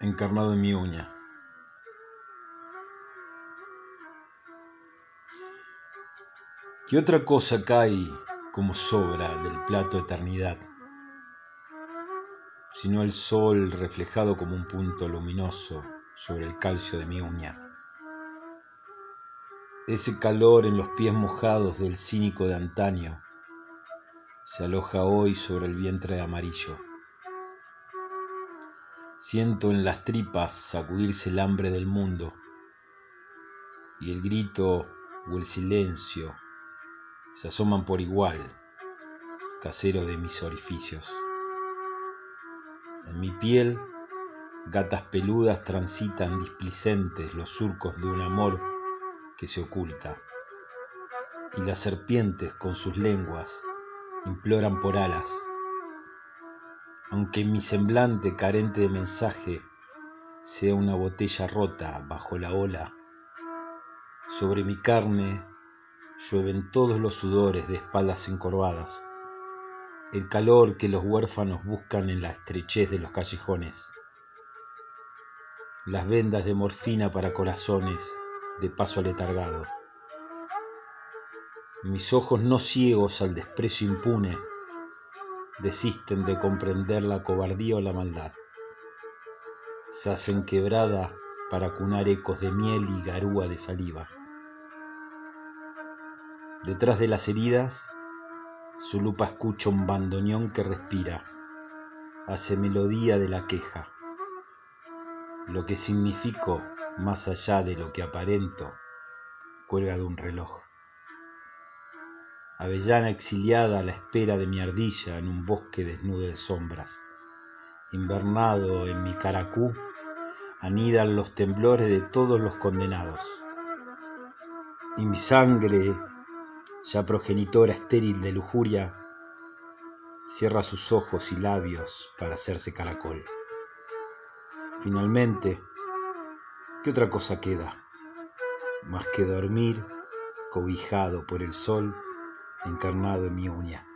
encarnado en mi uña. ¿Qué otra cosa cae como sobra del plato eternidad? Sino el sol reflejado como un punto luminoso sobre el calcio de mi uña. Ese calor en los pies mojados del cínico de antaño se aloja hoy sobre el vientre amarillo. Siento en las tripas sacudirse el hambre del mundo y el grito o el silencio se asoman por igual, casero de mis orificios. En mi piel, gatas peludas transitan displicentes los surcos de un amor que se oculta, y las serpientes con sus lenguas imploran por alas aunque mi semblante carente de mensaje sea una botella rota bajo la ola, sobre mi carne llueven todos los sudores de espaldas encorvadas, el calor que los huérfanos buscan en la estrechez de los callejones, las vendas de morfina para corazones de paso aletargado, mis ojos no ciegos al desprecio impune, desisten de comprender la cobardía o la maldad. Se hacen quebrada para cunar ecos de miel y garúa de saliva. Detrás de las heridas, su lupa escucha un bandoneón que respira, hace melodía de la queja. Lo que significo, más allá de lo que aparento, cuelga de un reloj avellana exiliada a la espera de mi ardilla en un bosque desnudo de sombras. Invernado en mi caracú, anidan los temblores de todos los condenados. Y mi sangre, ya progenitora estéril de lujuria, cierra sus ojos y labios para hacerse caracol. Finalmente, ¿qué otra cosa queda? Más que dormir, cobijado por el sol, encarnado en mi uña.